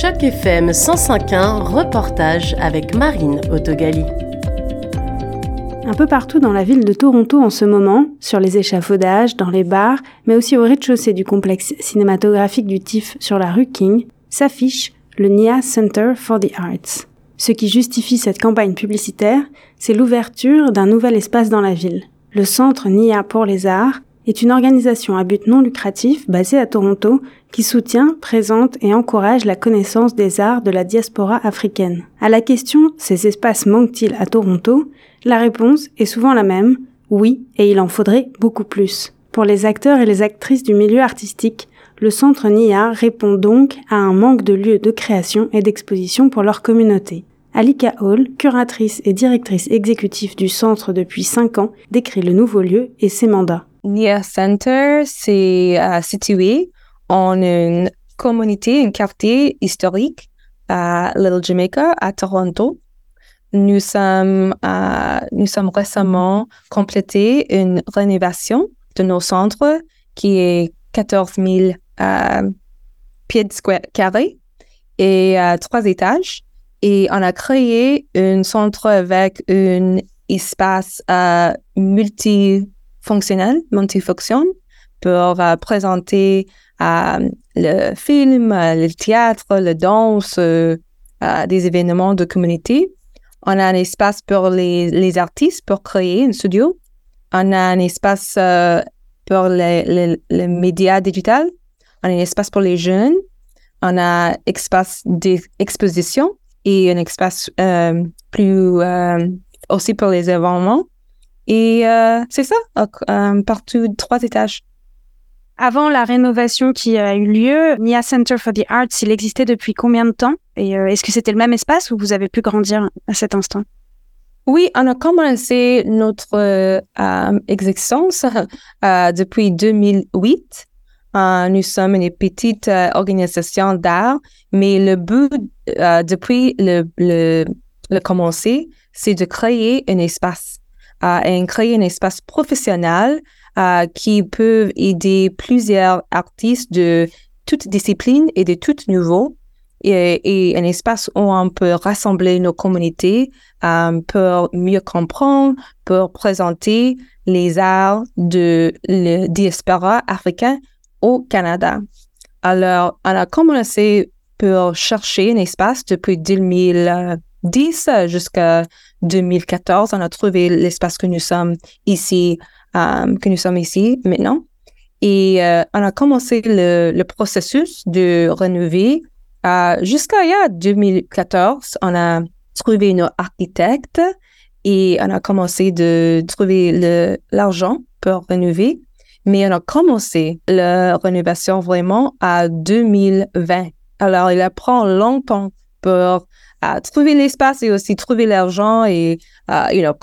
Choc FM 105.1, reportage avec Marine Autogali. Un peu partout dans la ville de Toronto en ce moment, sur les échafaudages, dans les bars, mais aussi au rez-de-chaussée du complexe cinématographique du TIFF sur la rue King, s'affiche le NIA Center for the Arts. Ce qui justifie cette campagne publicitaire, c'est l'ouverture d'un nouvel espace dans la ville. Le Centre NIA pour les Arts est une organisation à but non lucratif basée à Toronto qui soutient, présente et encourage la connaissance des arts de la diaspora africaine. À la question ces espaces manquent-ils à Toronto? La réponse est souvent la même oui, et il en faudrait beaucoup plus. Pour les acteurs et les actrices du milieu artistique, le centre NIA répond donc à un manque de lieux de création et d'exposition pour leur communauté. Alika Hall, curatrice et directrice exécutive du centre depuis 5 ans, décrit le nouveau lieu et ses mandats. NIA Center, c'est euh, situé en une communauté, un quartier historique à Little Jamaica, à Toronto. Nous sommes, euh, nous sommes récemment complété une rénovation de nos centres qui est 14 000 euh, pieds carrés et trois étages. Et on a créé un centre avec un espace euh, multifonctionnel, multifonction, pour euh, présenter euh, le film, le théâtre, le danse, des événements de communauté. On a un espace pour les, les, artistes pour créer un studio. On a un espace pour les, les, les médias digitales. On a un espace pour les jeunes. On a un espace d'exposition et un espace euh, plus euh, aussi pour les événements. Et euh, c'est ça, partout trois étages. Avant la rénovation qui a eu lieu, NIA Center for the Arts, il existait depuis combien de temps? Et est-ce que c'était le même espace ou vous avez pu grandir à cet instant? Oui, on a commencé notre euh, existence euh, depuis 2008. Euh, nous sommes une petite organisation d'art, mais le but depuis le, le, le commencer, c'est de créer un espace et créer un espace professionnel qui peut aider plusieurs artistes de toutes disciplines et de tout niveau et, un espace où on peut rassembler nos communautés pour mieux comprendre, pour présenter les arts de la diaspora africaine au Canada. Alors, on a commencé pour chercher un espace depuis 2010 jusqu'à 2014. On a trouvé l'espace que nous sommes ici, euh, que nous sommes ici maintenant. Et euh, on a commencé le, processus de rénover euh, jusqu'à il y a 2014, on a trouvé une architecte et on a commencé de trouver l'argent pour rénover. Mais on a commencé la rénovation vraiment à 2020. Alors, il prend longtemps pour euh, trouver l'espace et aussi trouver l'argent et uh, you know,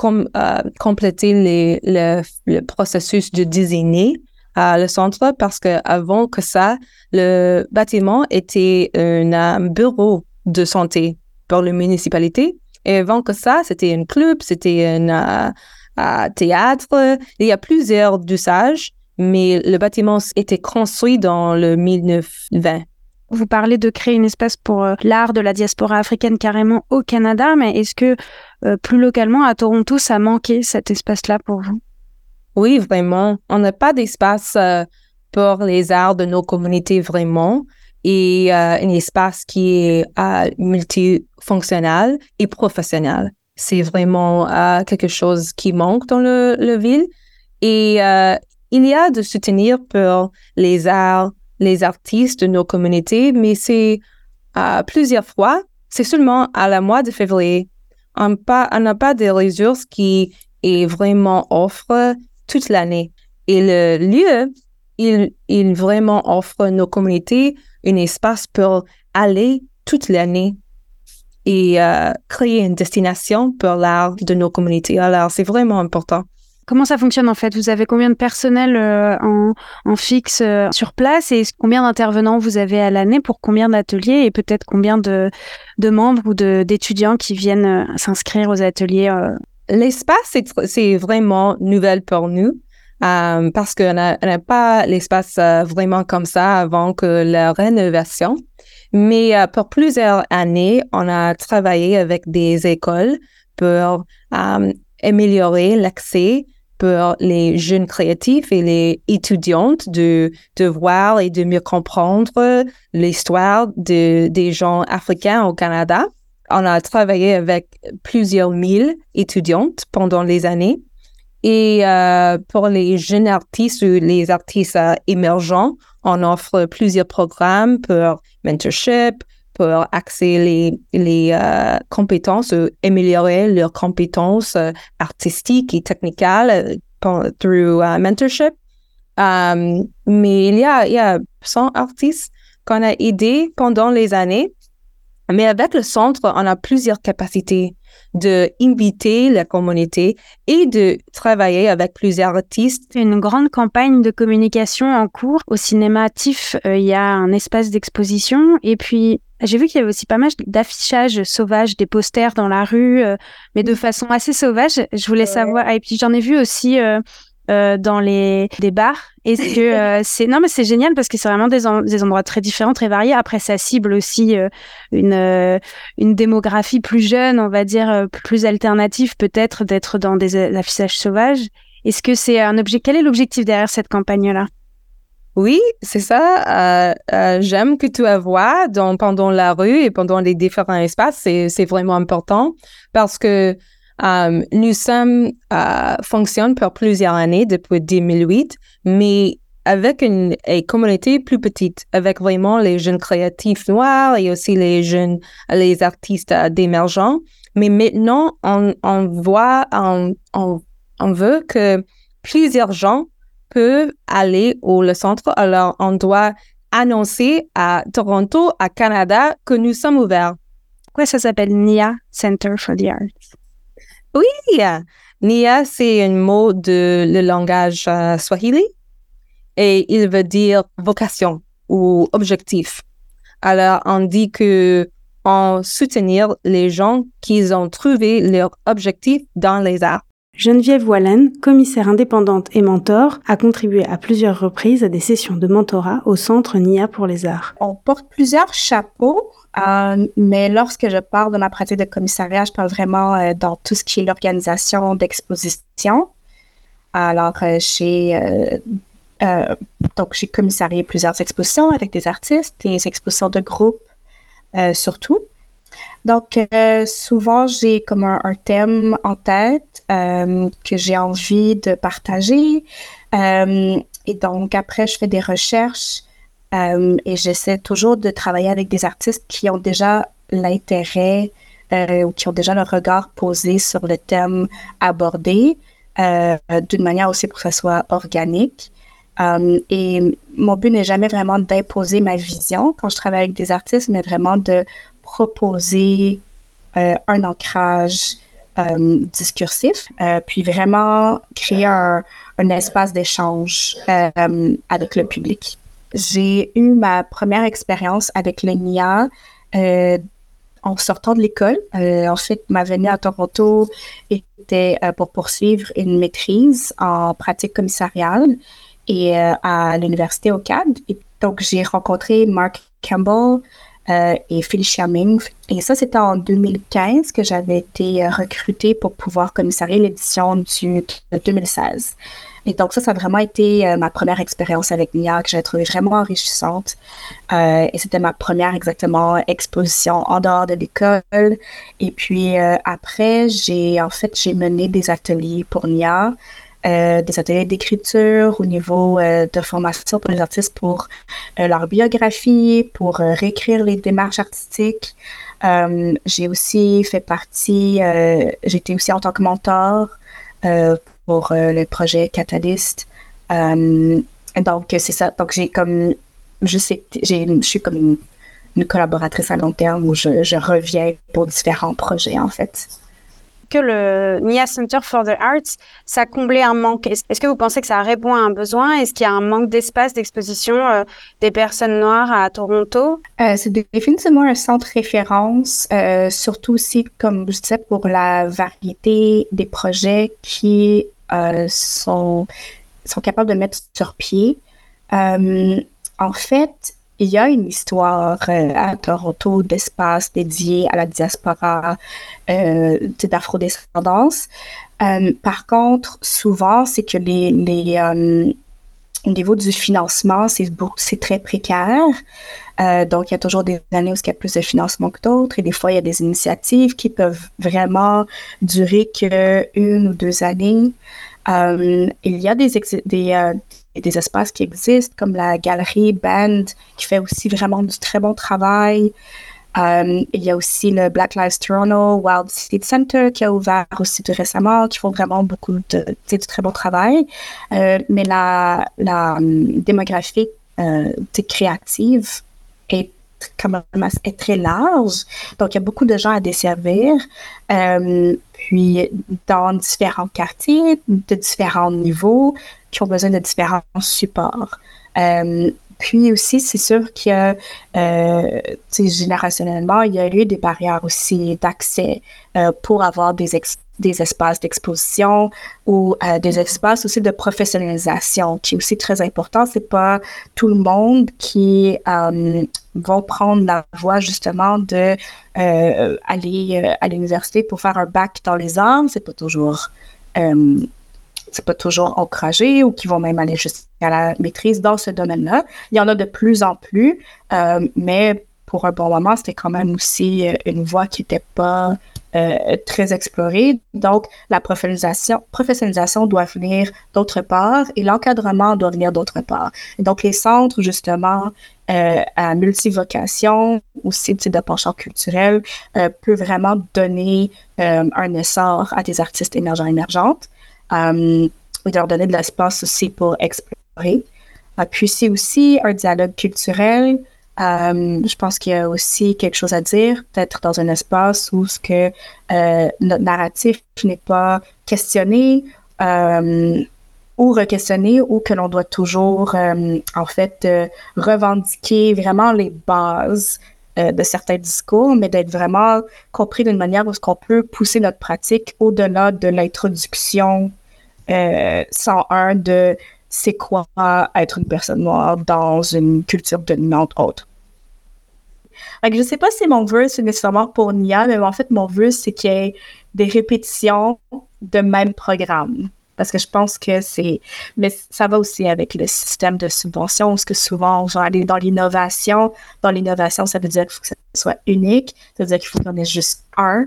compléter les, le, processus de designer à le centre parce que avant que ça, le bâtiment était un, bureau de santé pour la municipalité. Et avant que ça, c'était un club, c'était un euh, théâtre. Il y a plusieurs usages, mais le bâtiment était construit dans le 1920. Vous parlez de créer une espace pour euh, l'art de la diaspora africaine carrément au Canada, mais est-ce que euh, plus localement à Toronto, ça manquait cet espace-là pour vous? Oui, vraiment. On n'a pas d'espace euh, pour les arts de nos communautés vraiment et un espace qui est multifonctionnel et professionnel. C'est vraiment quelque chose qui manque dans le, le ville. Et il y a de soutenir pour les arts, les artistes de nos communautés, mais c'est plusieurs fois, c'est seulement à la mois de février. On n'a pas de ressources qui est vraiment offre toute l'année. Et le lieu, il, il vraiment offre nos communautés un espace pour aller toute l'année et euh, créer une destination pour l'art de nos communautés. Alors, c'est vraiment important. Comment ça fonctionne en fait? Vous avez combien de personnel euh, en, fixe euh, sur place? Et combien d'intervenants vous avez à l'année pour combien d'ateliers? Et peut-être combien de, membres ou d'étudiants qui viennent s'inscrire aux ateliers L'espace, c'est vraiment nouvelle pour nous. euh, parce qu'on n'a pas l'espace euh, vraiment comme ça avant que la rénovation. Mais euh, pour plusieurs années, on a travaillé avec des écoles pour améliorer l'accès pour les jeunes créatifs et les étudiantes de, de voir et de mieux comprendre l'histoire de, des gens africains au Canada. On a travaillé avec plusieurs mille étudiantes pendant les années et euh, pour les jeunes artistes ou les artistes euh, émergents, on offre plusieurs programmes pour mentorship, pour accéder les, euh, compétences, améliorer leurs compétences artistiques et techniques through mentorship. Mais il y a, il y a 100 artistes qu'on a aidés pendant les années. Mais avec le centre, on a plusieurs capacités de inviter la communauté et de travailler avec plusieurs artistes. Une grande campagne de communication en cours. Au cinéma TIFF, euh, il y a un espace d'exposition et puis j'ai vu qu'il y avait aussi pas mal d'affichages sauvages, des posters dans la rue, euh, mais de façon assez sauvage. Je voulais savoir. et puis j'en ai vu aussi euh, euh, dans les des bars. Est-ce que euh, c'est non mais c'est génial parce que c'est vraiment des, des endroits très différents, très variés. Après ça cible aussi euh, une une démographie plus jeune, on va dire plus alternative peut-être d'être dans des affichages sauvages. Est-ce que c'est un objet Quel est l'objectif derrière cette campagne là oui, c'est ça. J'aime que tu vois dans, pendant la rue et pendant les différents espaces. C'est vraiment important parce que Um, nous sommes uh, fonctionne pour plusieurs années depuis 2008, mais avec une, communauté plus petite, avec vraiment les jeunes créatifs noirs et aussi les jeunes, les artistes euh, d'émergents. Mais maintenant, on, on voit, on, on, on, veut que plusieurs gens peuvent aller au le centre. Alors, on doit annoncer à Toronto, à Canada, que nous sommes ouverts. Quoi, ça s'appelle NIA, Center for the Arts? Oui, Nia, c'est un mot de le langage euh, swahili et il veut dire vocation ou objectif. Alors, on dit que on soutenir les gens qui ont trouvé leur objectif dans les arts. Geneviève Wallen, commissaire indépendante et mentor, a contribué à plusieurs reprises à des sessions de mentorat au Centre NIA pour les arts. On porte plusieurs chapeaux euh, mais lorsque je parle de ma pratique de commissariat, je parle vraiment euh, dans tout ce qui est l'organisation d'expositions. Alors, euh, j'ai donc j'ai commissarié plusieurs expositions avec des artistes, des expositions de groupe surtout. Donc, souvent, j'ai comme un, thème en tête que j'ai envie de partager. et donc, après, je fais des recherches euh, et j'essaie toujours de travailler avec des artistes qui ont déjà l'intérêt euh, ou qui ont déjà le regard posé sur le thème abordé euh, d'une manière aussi pour que ça soit organique. et mon but n'est jamais vraiment d'imposer ma vision quand je travaille avec des artistes, mais vraiment de proposer un ancrage discursif, puis vraiment créer un, espace d'échange avec le public. J'ai eu ma première expérience avec le NIA euh, en sortant de l'école. Euh, en fait, ma venue à Toronto était euh, pour poursuivre une maîtrise en pratique commissariale et à l'université au CAD. Donc, j'ai rencontré Mark Campbell et Felicia Ming. Et ça, c'était en 2015 que j'avais été recrutée pour pouvoir commissarier l'édition du 2016. Et donc ça, ça a vraiment été euh, ma première expérience avec Nia que j'ai trouvé vraiment enrichissante. Euh, et c'était ma première exactement exposition en dehors de l'école. Et puis euh, après, j'ai en fait j'ai mené des ateliers pour Nia. Des ateliers d'écriture au niveau de formation pour les artistes pour leur biographie, pour réécrire les démarches artistiques. j'ai aussi fait partie, j'étais aussi en tant que mentor pour euh, le projet Catalyst. Euh, donc, c'est ça. Donc, j'ai comme, je je suis comme une, collaboratrice à long terme où je reviens pour différents projets, en fait le NIA Center for the Arts, ça comblait un manque. Est-ce que vous pensez que ça répond à un besoin? Est-ce qu'il y a un manque d'espace d'exposition euh, des personnes noires à Toronto? C'est définitivement un centre référence, surtout aussi, comme je disais, pour la variété des projets qui euh, sont sont capables de mettre sur pied. en fait, il y a une histoire à Toronto d'espace dédié à la diaspora d'afrodescendance. par contre, souvent, c'est que les, les au niveau du financement, c'est très précaire. Euh, donc, il y a toujours des années où il y a plus de financement que d'autres et des fois, il y a des initiatives qui peuvent vraiment durer qu'une ou deux années. Euh, il y a des, des, espaces qui existent comme la galerie Band qui fait aussi vraiment du très bon travail. Euh, il y a aussi le Black Lives Toronto Wild City Center qui a ouvert aussi récemment, qui font vraiment beaucoup de, de très bon travail. Euh, mais la, la hum, démographie euh, créative est quand même est très large. Donc, il y a beaucoup de gens à desservir. Euh, puis, dans différents quartiers, de différents niveaux, qui ont besoin de différents supports. Euh, puis aussi, c'est sûr que euh, générationnellement, il y a eu des barrières aussi d'accès euh, pour avoir des, des espaces d'exposition ou des espaces aussi de professionnalisation, qui est aussi très important. C'est pas tout le monde qui euh, va prendre la voie justement de euh, aller à l'université pour faire un bac dans les arts. C'est pas toujours c'est pas toujours encouragé ou qui vont même aller jusqu'à la maîtrise dans ce domaine-là. Il y en a de plus en plus, euh, mais pour un bon moment, c'était quand même aussi euh, une voie qui n'était pas euh, très explorée. Donc, la professionnalisation, doit venir d'autre part et l'encadrement doit venir d'autre part. Donc, les centres, justement, euh, à multivocation, aussi de penchant culturel, euh, peut vraiment donner un essor à des artistes émergents émergentes euh, et leur donner de l'espace aussi pour explorer. Euh, puis c'est aussi un dialogue culturel. Euh, je pense qu'il y a aussi quelque chose à dire, peut-être dans un espace où ce que euh, notre narratif n'est pas questionné euh, ou re-questionné ou que l'on doit toujours euh, en fait revendiquer vraiment les bases de certains discours, mais d'être vraiment compris d'une manière où ce qu'on peut pousser notre pratique au-delà de l'introduction euh, 101 de c'est quoi être une personne noire dans une culture dominante autre. Je je sais pas si mon vœu, c'est nécessairement pour Nia, mais en fait, mon vœu, c'est qu'il y ait des répétitions de même programme. Parce que je pense que c'est. Mais ça va aussi avec le système de subvention, parce que souvent, on va aller dans l'innovation. Dans l'innovation, ça veut dire qu'il faut que ça soit unique. Ça veut dire qu'il faut qu'on ait juste un,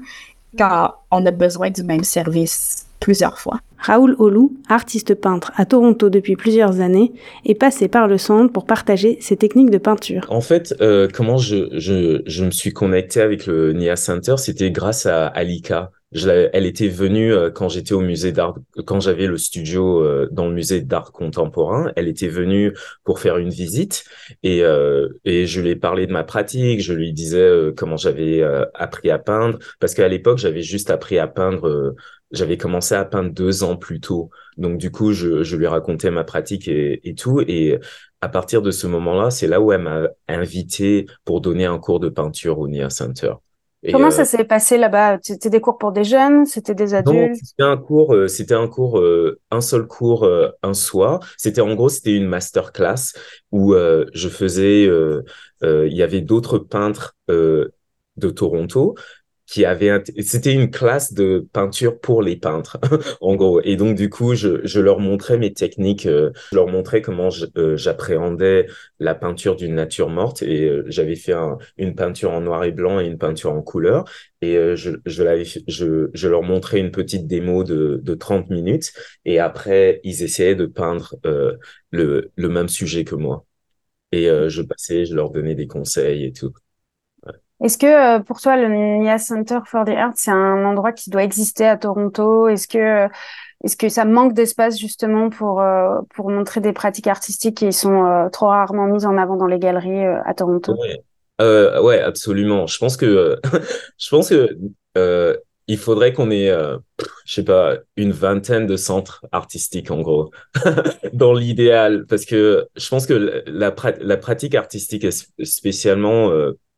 car on a besoin du même service plusieurs fois. Raoul Olou, artiste peintre à Toronto depuis plusieurs années, est passé par le centre pour partager ses techniques de peinture. En fait, euh, comment je, je, je, me suis connecté avec le NIA Center, c'était grâce à Alika. Je, elle était venue euh, quand j'étais au musée d'art, quand j'avais le studio euh, dans le musée d'art contemporain. Elle était venue pour faire une visite et, euh, et je lui ai parlé de ma pratique. Je lui disais comment j'avais appris à peindre parce qu'à l'époque j'avais juste appris à peindre j'avais commencé à peindre deux ans plus tôt. Donc du coup, je, je lui racontais ma pratique et, et, tout. Et à partir de ce moment-là, c'est là où elle m'a invité pour donner un cours de peinture au Nia Center. Et Comment ça euh, s'est passé là-bas? C'était des cours pour des jeunes? C'était des adultes? C'était un cours, euh, c'était un cours, euh, un seul cours un soir. C'était en gros, c'était une masterclass où je faisais, il y avait d'autres peintres de Toronto qui avait c'était une classe de peinture pour les peintres en gros. Et donc du coup je, je leur montrais mes techniques euh, je leur montrais comment euh, j'appréhendais la peinture d'une nature morte. Et euh, j'avais fait une peinture en noir et blanc et une peinture en couleur. Et je je, je je leur montrais une petite démo de de 30 minutes. Et après ils essayaient de peindre le le même sujet que moi. Et je passais je leur donnais des conseils et tout est-ce que euh, pour toi, le NIA Center for the Arts, c'est un endroit qui doit exister à Toronto? Est-ce que, est-ce que ça manque d'espace justement pour, euh, pour montrer des pratiques artistiques qui sont euh, trop rarement mises en avant dans les galeries à Toronto? Ouais. absolument. Je pense que, je pense que il faudrait qu'on ait, je sais pas, une vingtaine de centres artistiques en gros, dans l'idéal, parce que je pense que la, pratique artistique, spécialement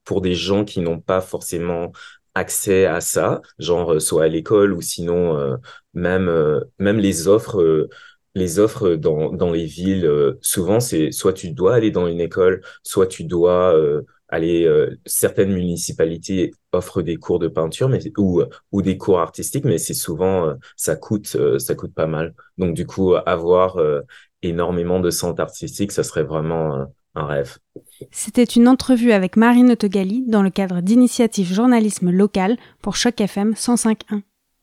pour des gens qui n'ont pas forcément accès à ça, genre euh, soit à l'école ou sinon euh, même euh, même les offres les offres dans, dans les villes, souvent, c'est soit tu dois aller dans une école, soit tu dois aller. Certaines municipalités offrent des cours de peinture, mais ou ou des cours artistiques, mais c'est souvent ça coûte ça coûte pas mal. Donc du coup, avoir énormément de centres artistiques, ça serait vraiment C'était une entrevue avec Marine Autogali dans le cadre d'initiative journalisme local pour Choc FM 105.1.